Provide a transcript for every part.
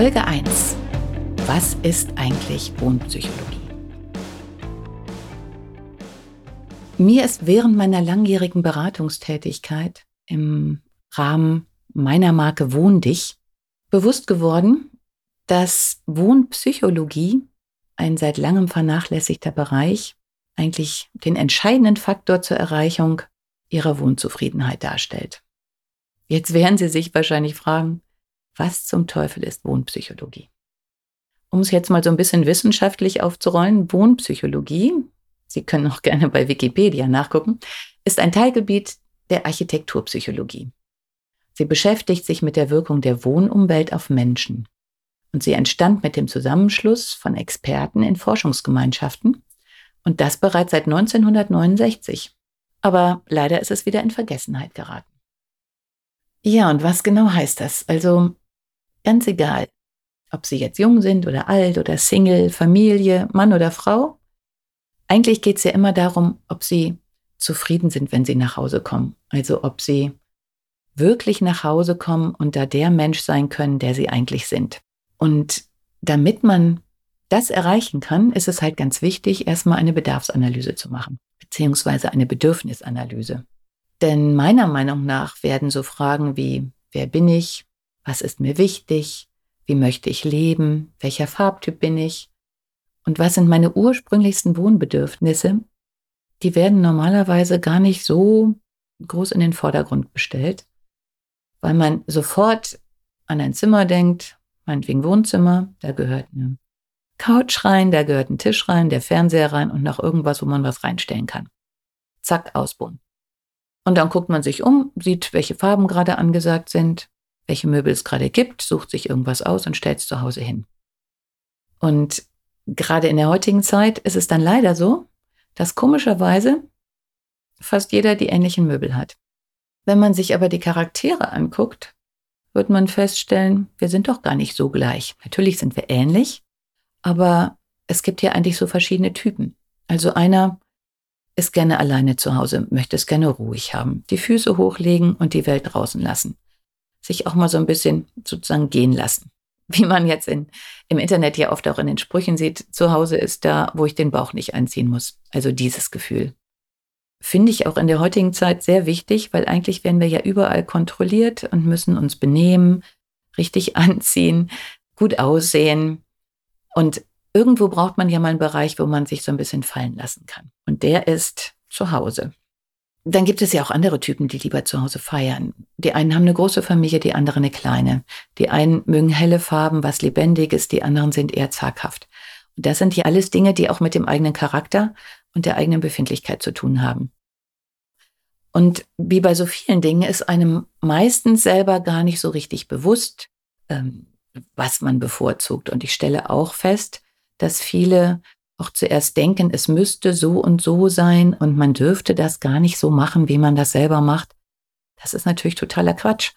Folge 1. Was ist eigentlich Wohnpsychologie? Mir ist während meiner langjährigen Beratungstätigkeit im Rahmen meiner Marke Wohn dich bewusst geworden, dass Wohnpsychologie ein seit langem vernachlässigter Bereich eigentlich den entscheidenden Faktor zur Erreichung ihrer Wohnzufriedenheit darstellt. Jetzt werden Sie sich wahrscheinlich fragen, was zum Teufel ist Wohnpsychologie? Um es jetzt mal so ein bisschen wissenschaftlich aufzurollen, Wohnpsychologie, Sie können auch gerne bei Wikipedia nachgucken, ist ein Teilgebiet der Architekturpsychologie. Sie beschäftigt sich mit der Wirkung der Wohnumwelt auf Menschen und sie entstand mit dem Zusammenschluss von Experten in Forschungsgemeinschaften und das bereits seit 1969. Aber leider ist es wieder in Vergessenheit geraten. Ja, und was genau heißt das? Also ganz egal, ob Sie jetzt jung sind oder alt oder Single, Familie, Mann oder Frau. Eigentlich geht es ja immer darum, ob Sie zufrieden sind, wenn Sie nach Hause kommen. Also ob Sie wirklich nach Hause kommen und da der Mensch sein können, der Sie eigentlich sind. Und damit man das erreichen kann, ist es halt ganz wichtig, erstmal eine Bedarfsanalyse zu machen, beziehungsweise eine Bedürfnisanalyse. Denn meiner Meinung nach werden so Fragen wie, wer bin ich? Was ist mir wichtig? Wie möchte ich leben? Welcher Farbtyp bin ich? Und was sind meine ursprünglichsten Wohnbedürfnisse? Die werden normalerweise gar nicht so groß in den Vordergrund gestellt, weil man sofort an ein Zimmer denkt, meinetwegen Wohnzimmer, da gehört eine Couch rein, da gehört ein Tisch rein, der Fernseher rein und noch irgendwas, wo man was reinstellen kann. Zack, Ausbauen. Und dann guckt man sich um, sieht, welche Farben gerade angesagt sind, welche Möbel es gerade gibt, sucht sich irgendwas aus und stellt es zu Hause hin. Und gerade in der heutigen Zeit ist es dann leider so, dass komischerweise fast jeder die ähnlichen Möbel hat. Wenn man sich aber die Charaktere anguckt, wird man feststellen, wir sind doch gar nicht so gleich. Natürlich sind wir ähnlich, aber es gibt ja eigentlich so verschiedene Typen. Also einer ist gerne alleine zu Hause, möchte es gerne ruhig haben, die Füße hochlegen und die Welt draußen lassen. Sich auch mal so ein bisschen sozusagen gehen lassen. Wie man jetzt in, im Internet ja oft auch in den Sprüchen sieht, zu Hause ist da, wo ich den Bauch nicht einziehen muss. Also dieses Gefühl finde ich auch in der heutigen Zeit sehr wichtig, weil eigentlich werden wir ja überall kontrolliert und müssen uns benehmen, richtig anziehen, gut aussehen. Und irgendwo braucht man ja mal einen Bereich, wo man sich so ein bisschen fallen lassen kann. Und der ist zu Hause. Dann gibt es ja auch andere Typen, die lieber zu Hause feiern. Die einen haben eine große Familie, die anderen eine kleine. Die einen mögen helle Farben, was lebendiges, die anderen sind eher zaghaft. Und das sind ja alles Dinge, die auch mit dem eigenen Charakter und der eigenen Befindlichkeit zu tun haben. Und wie bei so vielen Dingen ist einem meistens selber gar nicht so richtig bewusst, ähm, was man bevorzugt. Und ich stelle auch fest, dass viele auch zuerst denken, es müsste so und so sein und man dürfte das gar nicht so machen, wie man das selber macht. Das ist natürlich totaler Quatsch.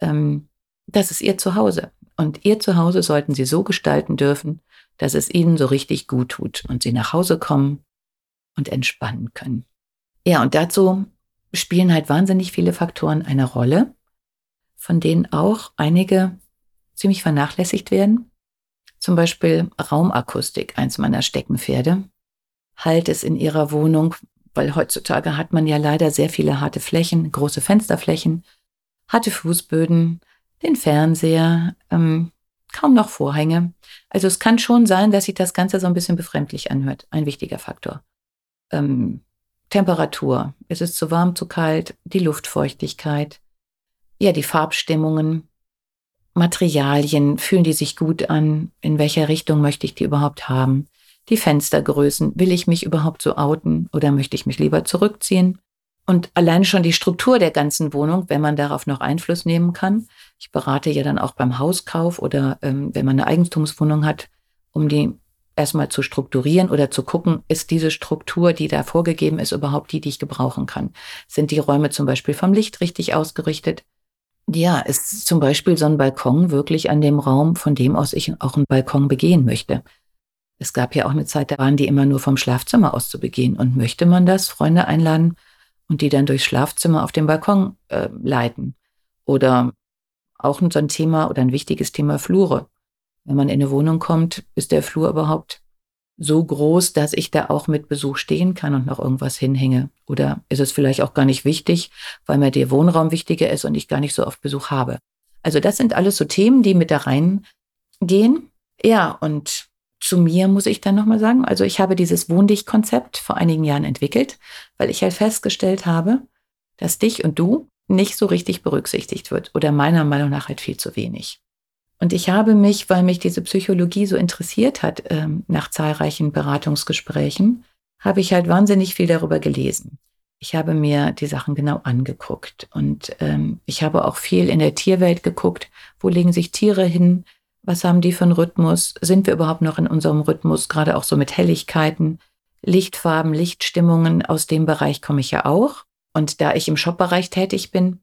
Ähm, das ist ihr Zuhause. Und ihr Zuhause sollten sie so gestalten dürfen, dass es ihnen so richtig gut tut und sie nach Hause kommen und entspannen können. Ja, und dazu spielen halt wahnsinnig viele Faktoren eine Rolle, von denen auch einige ziemlich vernachlässigt werden. Zum Beispiel Raumakustik, eins meiner Steckenpferde. Halt es in ihrer Wohnung, weil heutzutage hat man ja leider sehr viele harte Flächen, große Fensterflächen, harte Fußböden, den Fernseher, ähm, kaum noch Vorhänge. Also es kann schon sein, dass sich das Ganze so ein bisschen befremdlich anhört. Ein wichtiger Faktor. Ähm, Temperatur. Ist es zu warm, zu kalt? Die Luftfeuchtigkeit. Ja, die Farbstimmungen. Materialien. Fühlen die sich gut an? In welcher Richtung möchte ich die überhaupt haben? Die Fenstergrößen. Will ich mich überhaupt so outen oder möchte ich mich lieber zurückziehen? Und allein schon die Struktur der ganzen Wohnung, wenn man darauf noch Einfluss nehmen kann. Ich berate ja dann auch beim Hauskauf oder ähm, wenn man eine Eigentumswohnung hat, um die erstmal zu strukturieren oder zu gucken, ist diese Struktur, die da vorgegeben ist, überhaupt die, die ich gebrauchen kann? Sind die Räume zum Beispiel vom Licht richtig ausgerichtet? Ja, ist zum Beispiel so ein Balkon wirklich an dem Raum, von dem aus ich auch einen Balkon begehen möchte? Es gab ja auch eine Zeit, da waren die immer nur vom Schlafzimmer aus zu begehen. Und möchte man das, Freunde einladen und die dann durchs Schlafzimmer auf den Balkon äh, leiten? Oder auch so ein Thema oder ein wichtiges Thema Flure. Wenn man in eine Wohnung kommt, ist der Flur überhaupt so groß, dass ich da auch mit Besuch stehen kann und noch irgendwas hinhänge? Oder ist es vielleicht auch gar nicht wichtig, weil mir der Wohnraum wichtiger ist und ich gar nicht so oft Besuch habe? Also das sind alles so Themen, die mit da reingehen. Ja, und zu mir muss ich dann nochmal sagen, also ich habe dieses Wohndich-Konzept vor einigen Jahren entwickelt, weil ich halt festgestellt habe, dass dich und du nicht so richtig berücksichtigt wird oder meiner Meinung nach halt viel zu wenig. Und ich habe mich, weil mich diese Psychologie so interessiert hat, ähm, nach zahlreichen Beratungsgesprächen, habe ich halt wahnsinnig viel darüber gelesen. Ich habe mir die Sachen genau angeguckt und ähm, ich habe auch viel in der Tierwelt geguckt. Wo legen sich Tiere hin? Was haben die für einen Rhythmus? Sind wir überhaupt noch in unserem Rhythmus? Gerade auch so mit Helligkeiten, Lichtfarben, Lichtstimmungen. Aus dem Bereich komme ich ja auch. Und da ich im Shopbereich tätig bin,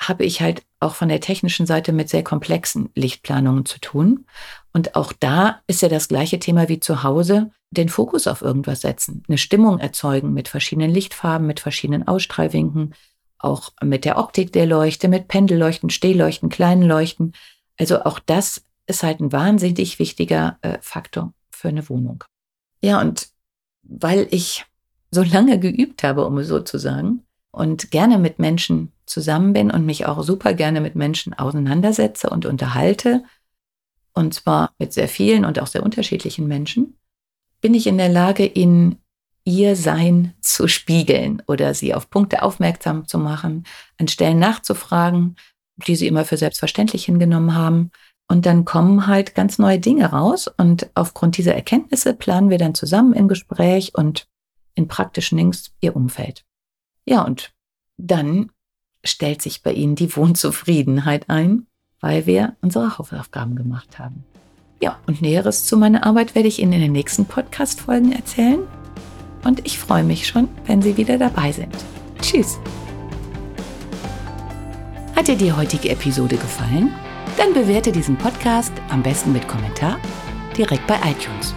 habe ich halt auch von der technischen Seite mit sehr komplexen Lichtplanungen zu tun. Und auch da ist ja das gleiche Thema wie zu Hause, den Fokus auf irgendwas setzen, eine Stimmung erzeugen mit verschiedenen Lichtfarben, mit verschiedenen Ausstrahlwinken, auch mit der Optik der Leuchte, mit Pendelleuchten, Stehleuchten, kleinen Leuchten. Also auch das ist halt ein wahnsinnig wichtiger äh, Faktor für eine Wohnung. Ja, und weil ich so lange geübt habe, um es so zu sagen, und gerne mit Menschen zusammen bin und mich auch super gerne mit Menschen auseinandersetze und unterhalte, und zwar mit sehr vielen und auch sehr unterschiedlichen Menschen, bin ich in der Lage, ihnen ihr Sein zu spiegeln oder sie auf Punkte aufmerksam zu machen, an Stellen nachzufragen, die sie immer für selbstverständlich hingenommen haben. Und dann kommen halt ganz neue Dinge raus. Und aufgrund dieser Erkenntnisse planen wir dann zusammen im Gespräch und in praktischen Links ihr Umfeld. Ja, und dann stellt sich bei Ihnen die Wohnzufriedenheit ein, weil wir unsere Hausaufgaben gemacht haben. Ja, und Näheres zu meiner Arbeit werde ich Ihnen in den nächsten Podcast-Folgen erzählen. Und ich freue mich schon, wenn Sie wieder dabei sind. Tschüss! Hat dir die heutige Episode gefallen? Dann bewerte diesen Podcast am besten mit Kommentar direkt bei iTunes.